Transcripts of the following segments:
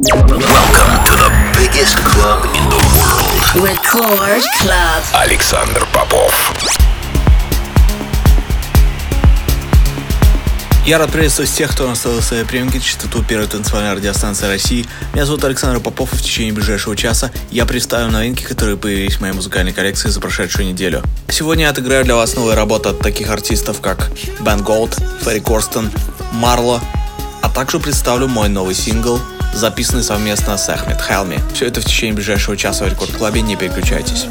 Welcome to the biggest club in the world. Record Club. Александр Попов. Я рад приветствовать всех, кто настроил свои приемки частоту первой танцевальной радиостанции России. Меня зовут Александр Попов, и в течение ближайшего часа я представлю новинки, которые появились в моей музыкальной коллекции за прошедшую неделю. Сегодня я отыграю для вас новые работы от таких артистов, как Бен Голд, Ферри Корстен, Марло, а также представлю мой новый сингл, записанный совместно с Ахмед Хелми. Все это в течение ближайшего часа в Рекорд Клабе, не переключайтесь.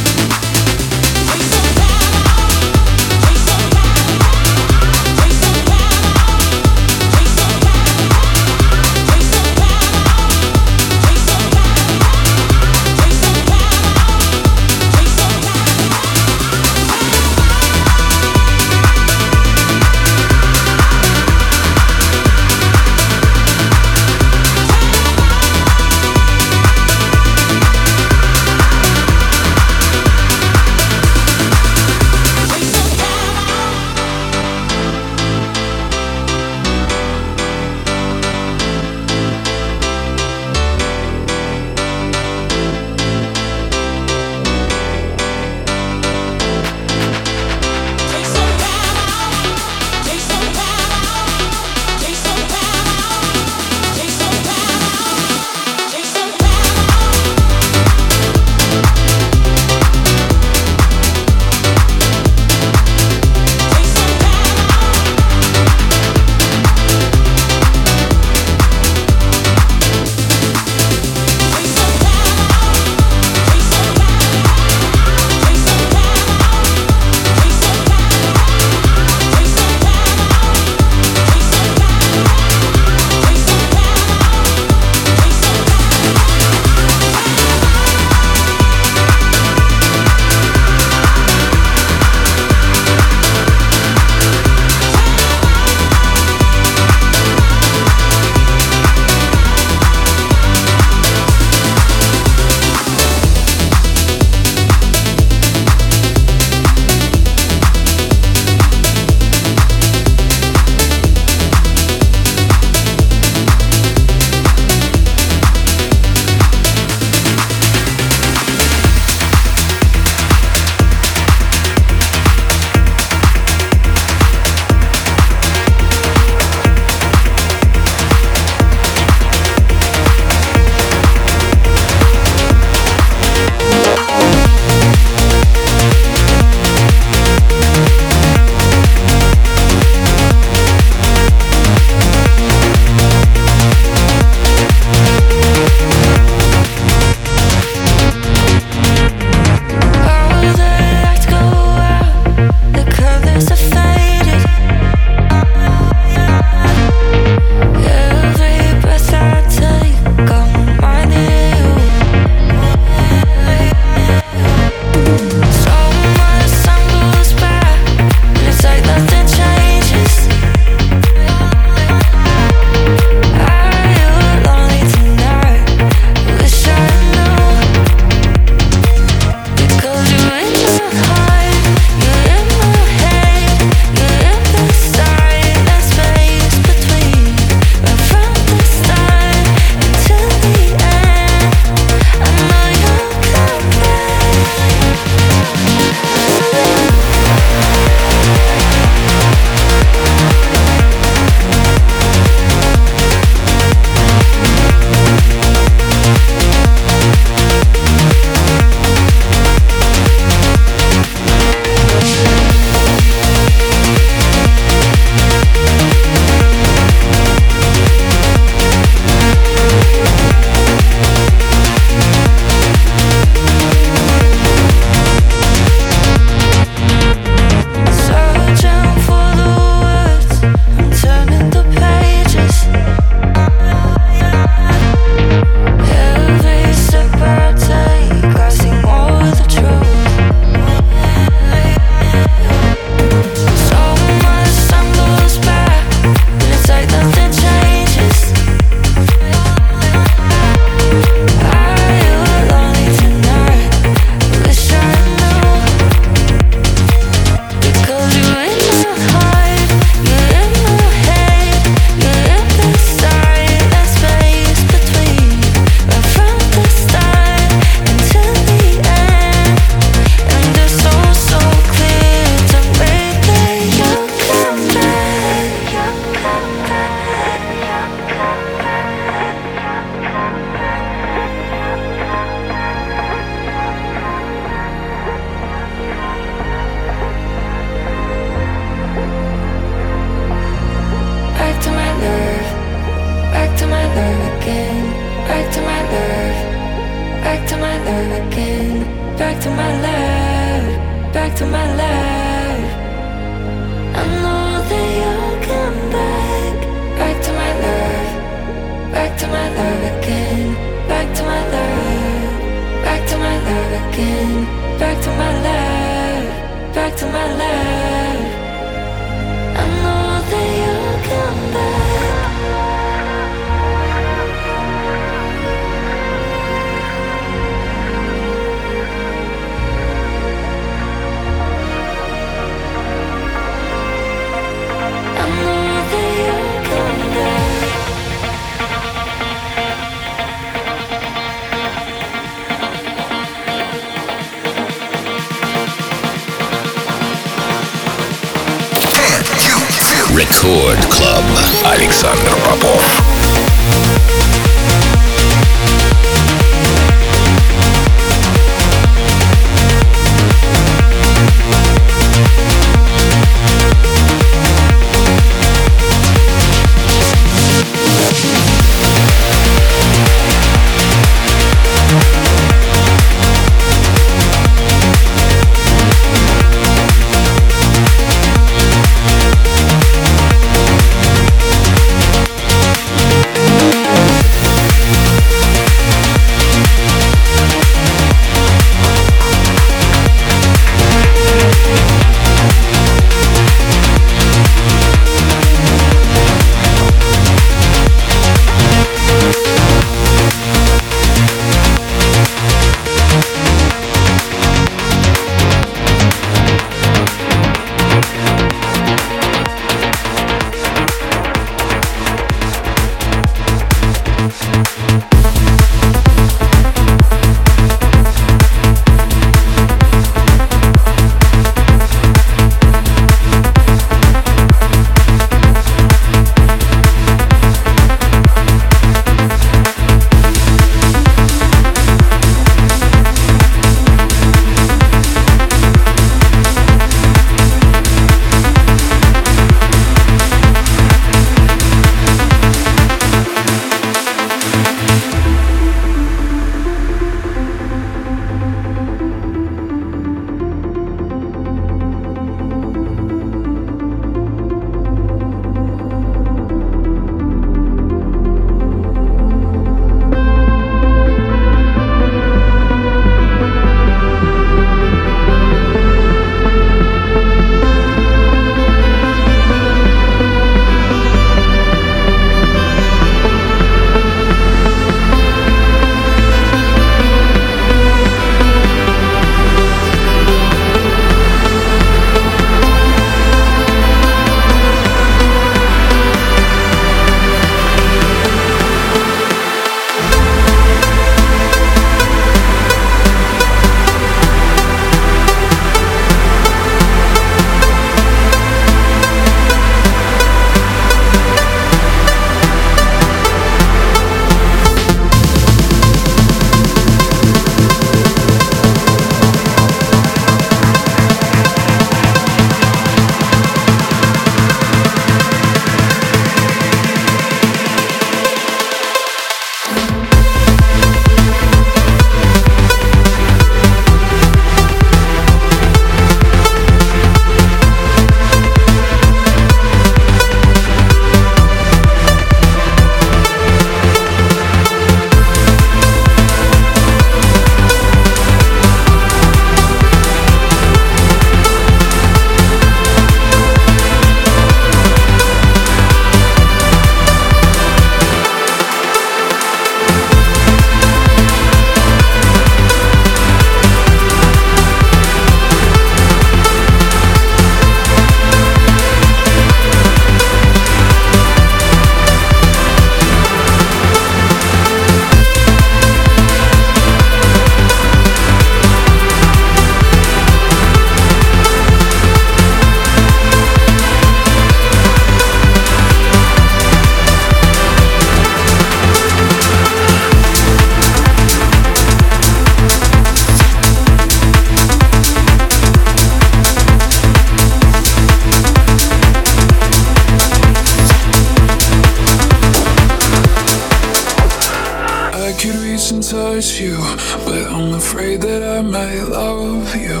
Entice you, but I'm afraid. afraid that I might love you.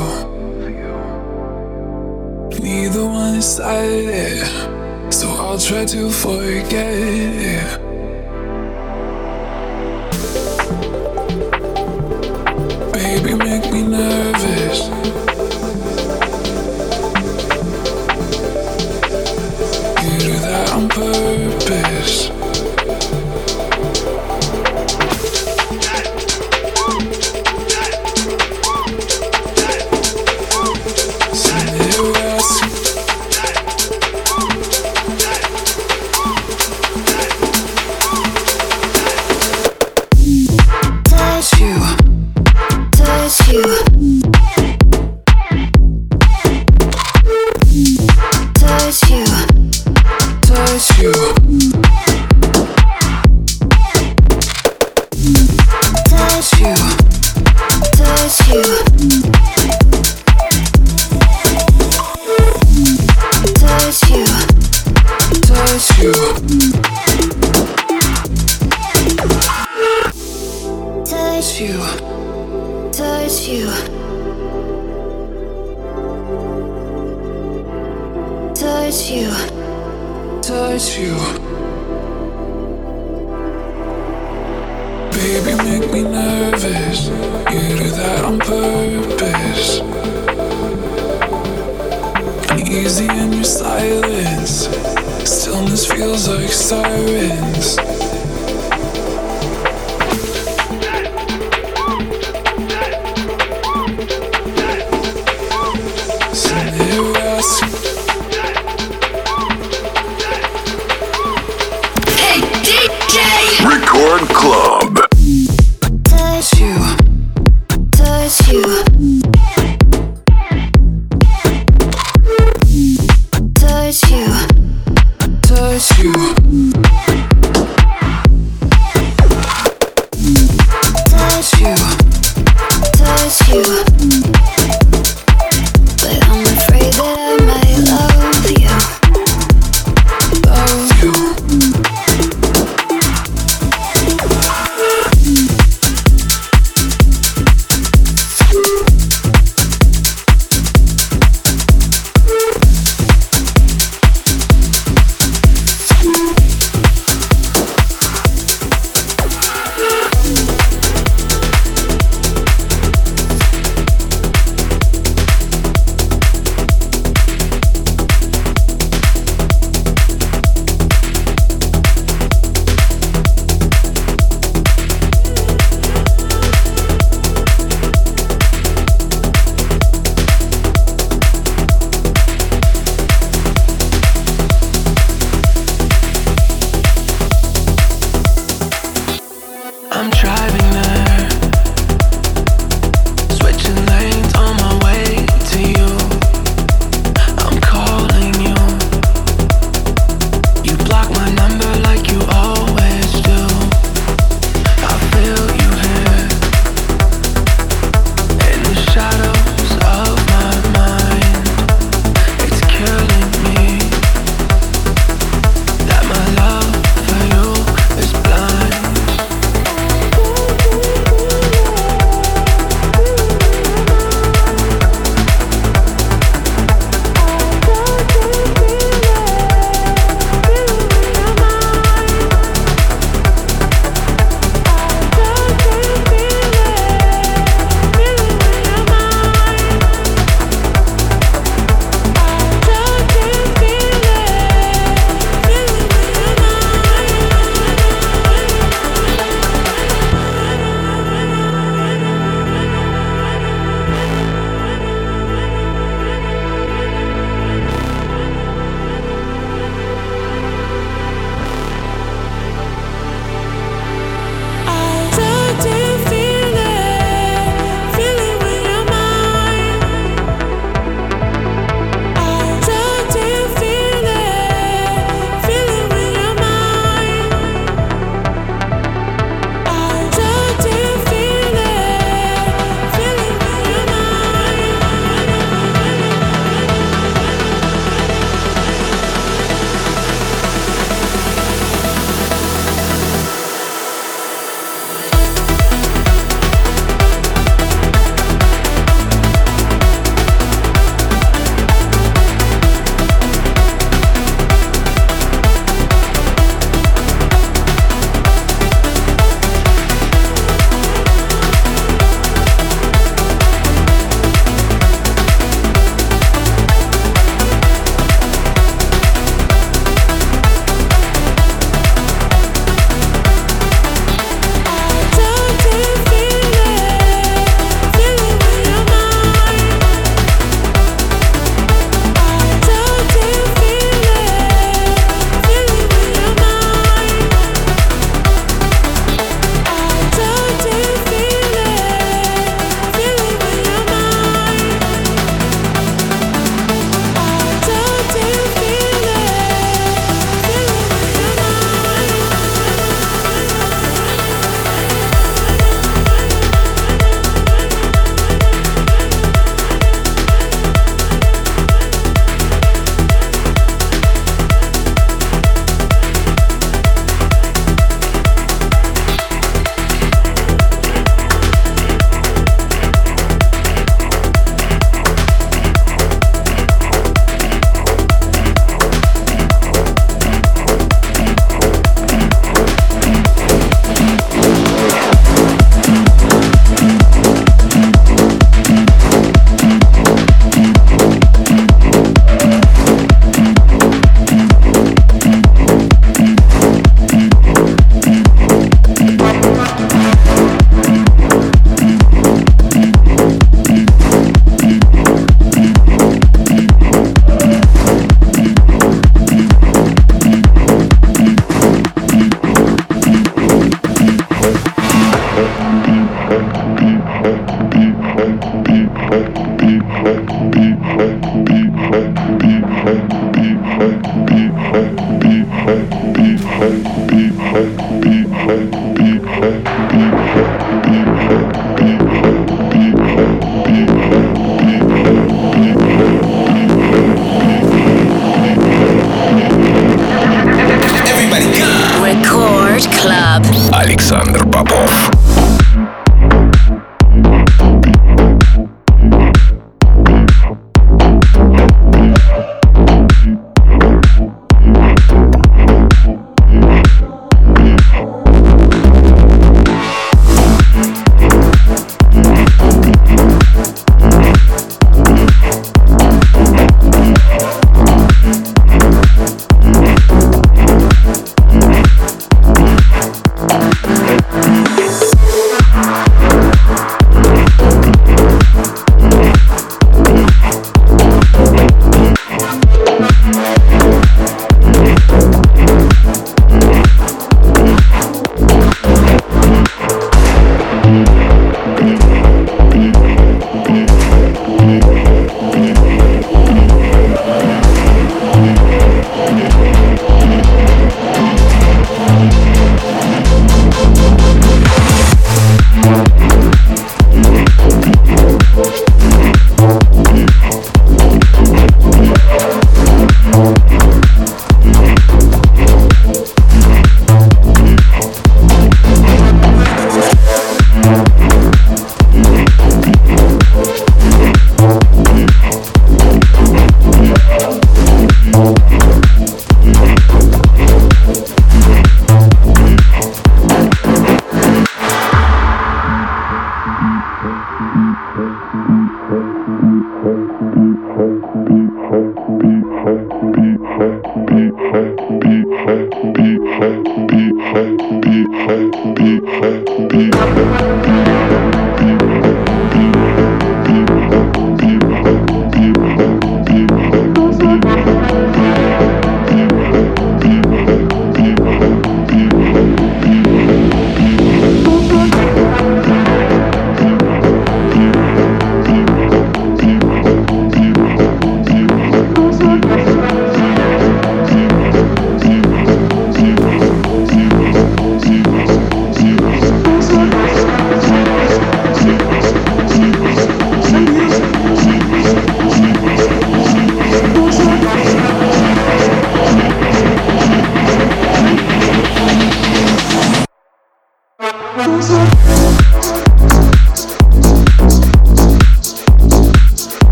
Neither one decided it, so I'll try to forget it. Baby, make me nervous. You do that on purpose. Club. Александр Попов.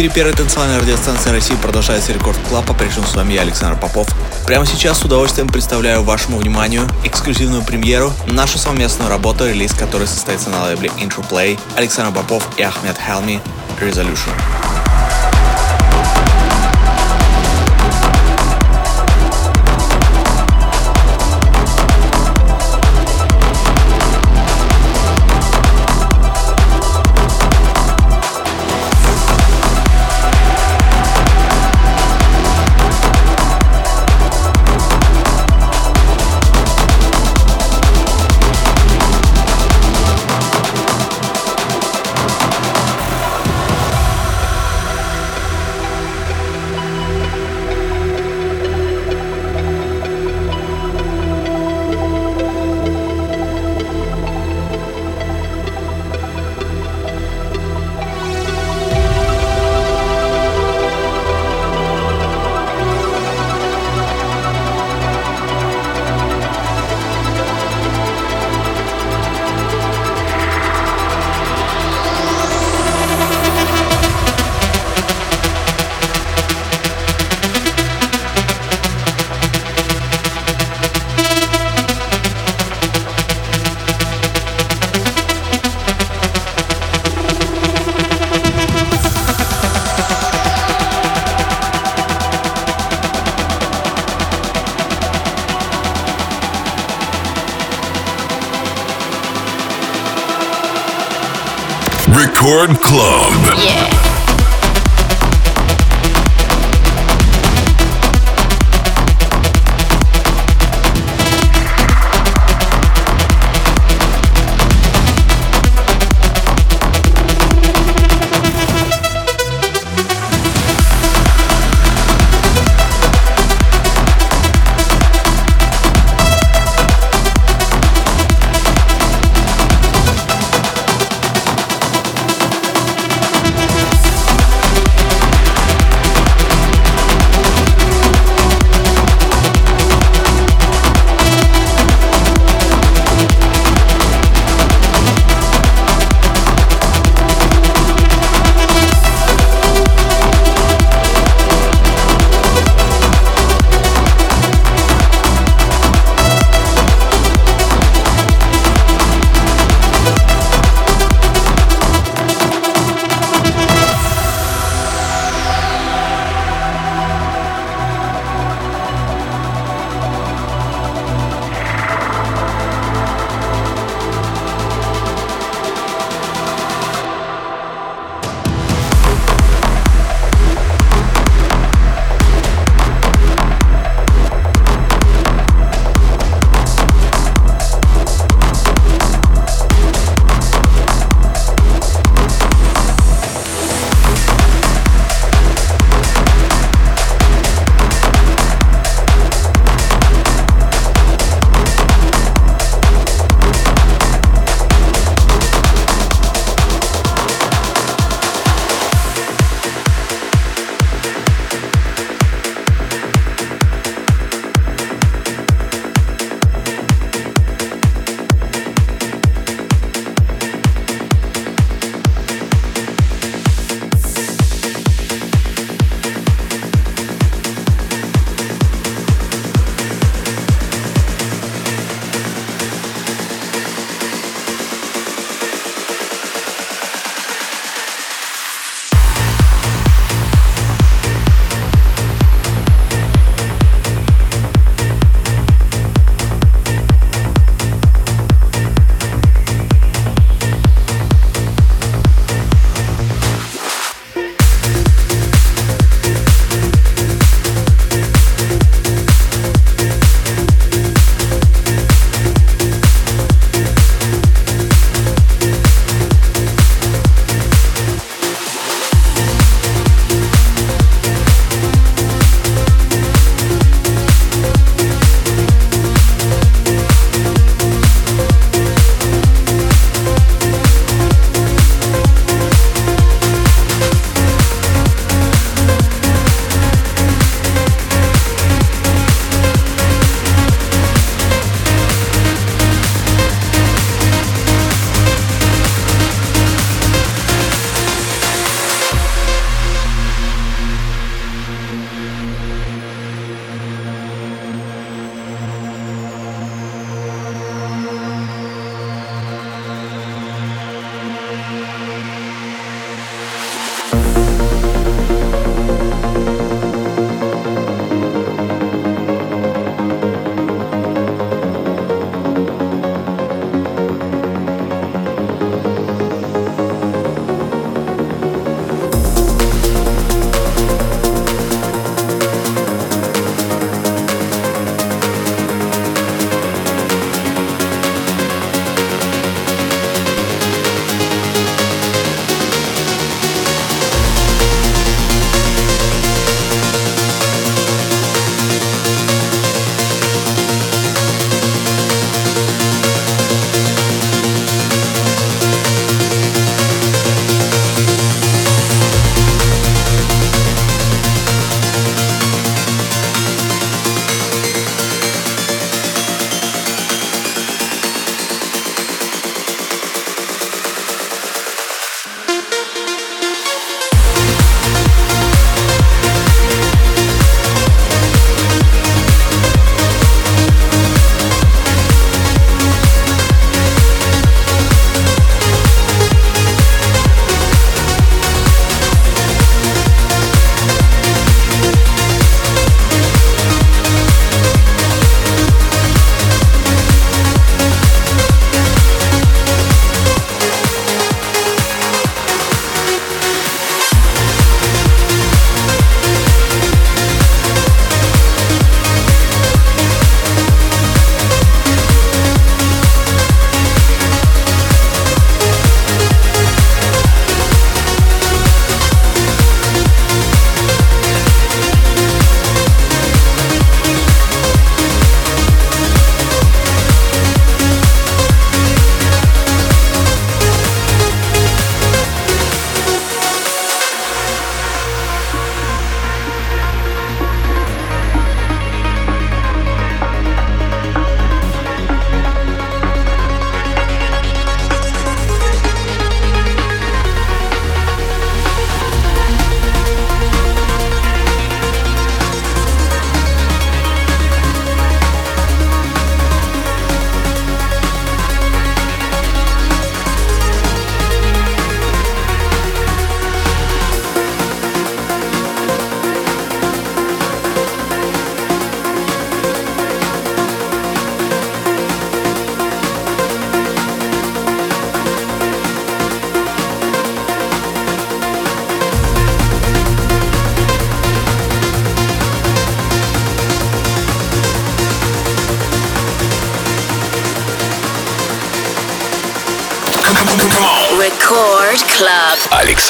Эфире первой танцевальной радиостанции России продолжается Record Club. По-прежнему с вами я, Александр Попов. Прямо сейчас с удовольствием представляю вашему вниманию эксклюзивную премьеру, нашу совместную работу, релиз которой состоится на лейбле Intro Play Александр Попов и Ахмед Хелми Resolution.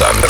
Александр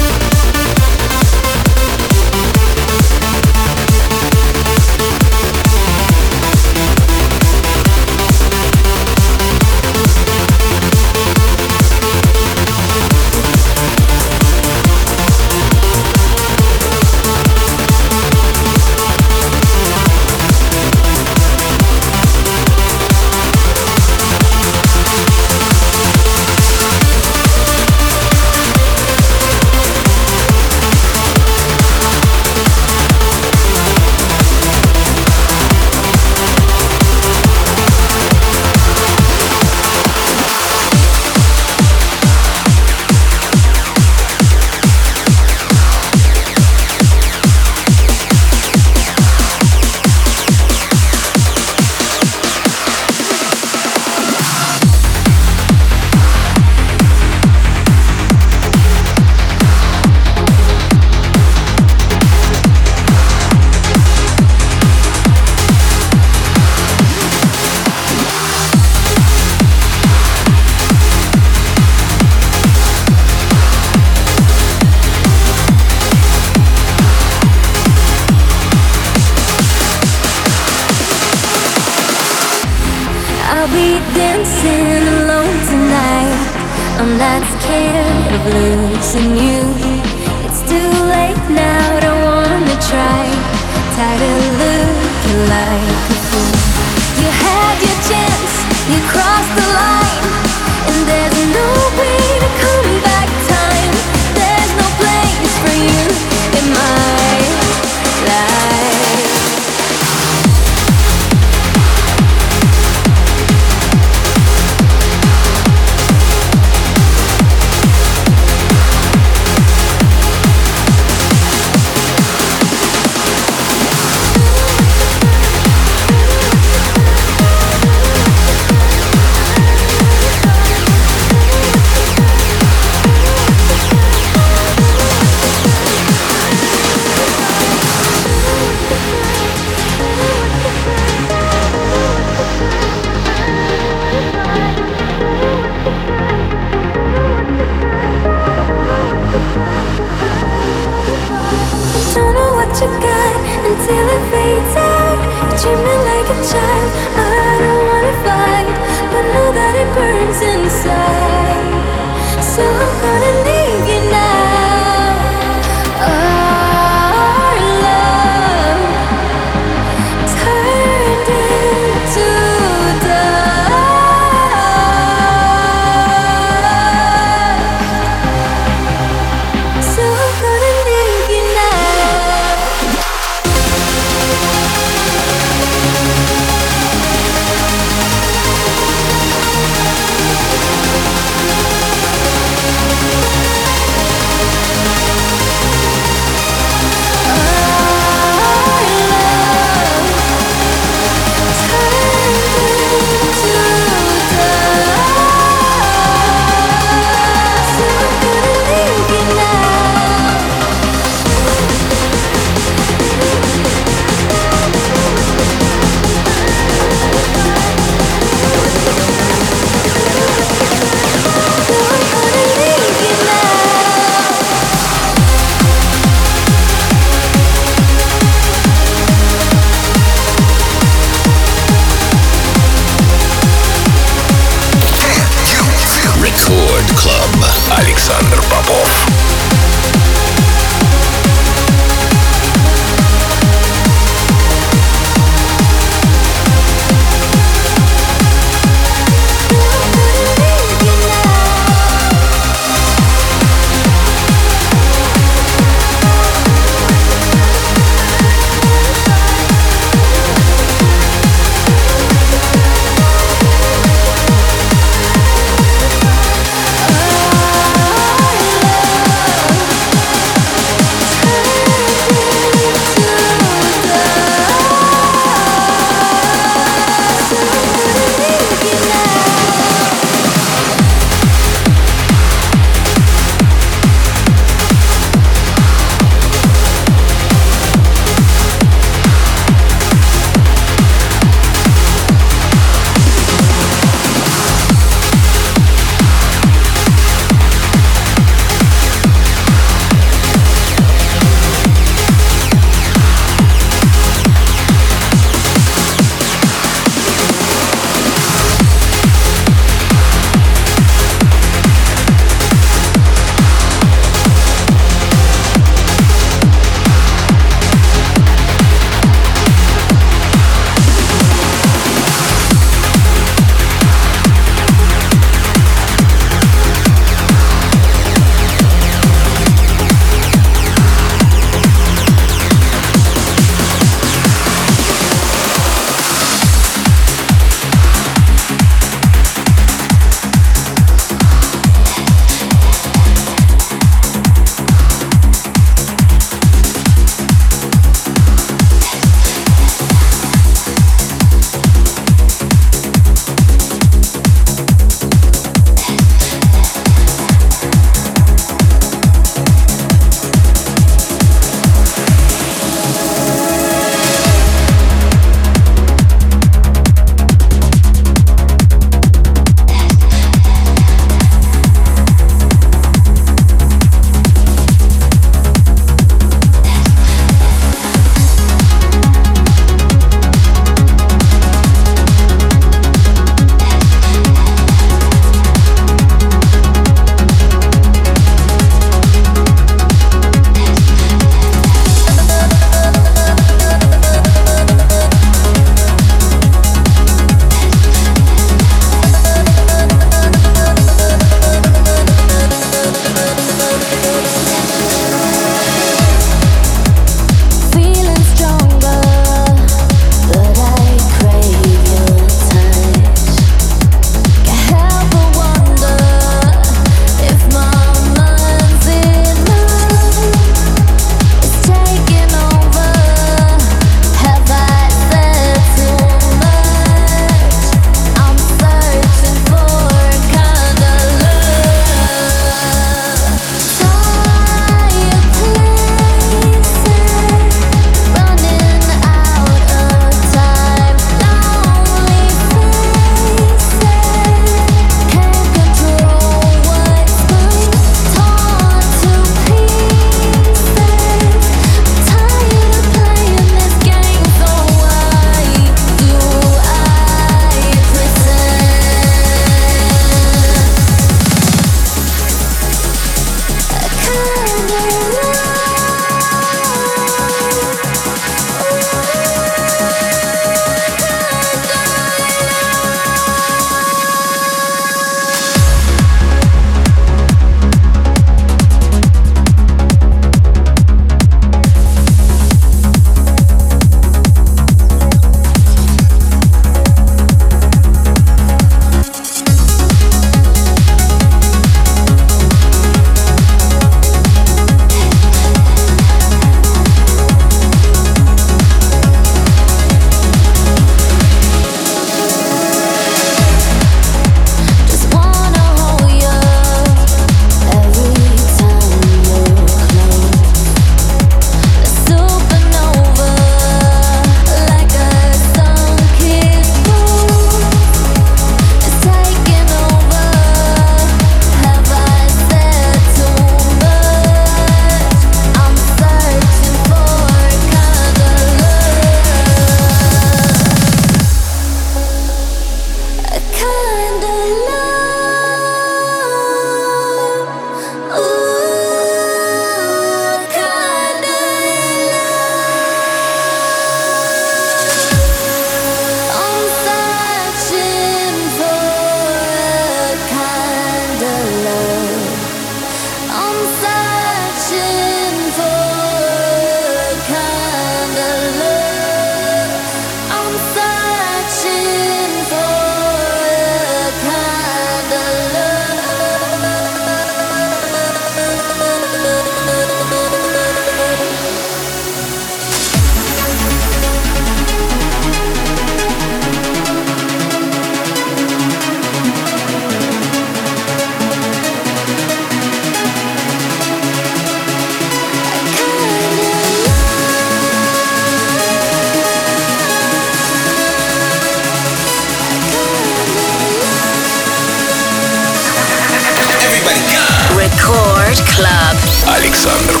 Александр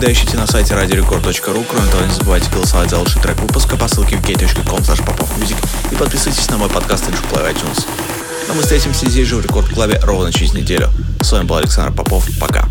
всегда, ищите на сайте radiorecord.ru. Кроме того, не забывайте голосовать за лучший трек выпуска по ссылке в gay.com и подписывайтесь на мой подкаст и Play iTunes. Но мы встретимся здесь же в Рекорд Клабе ровно через неделю. С вами был Александр Попов. Пока.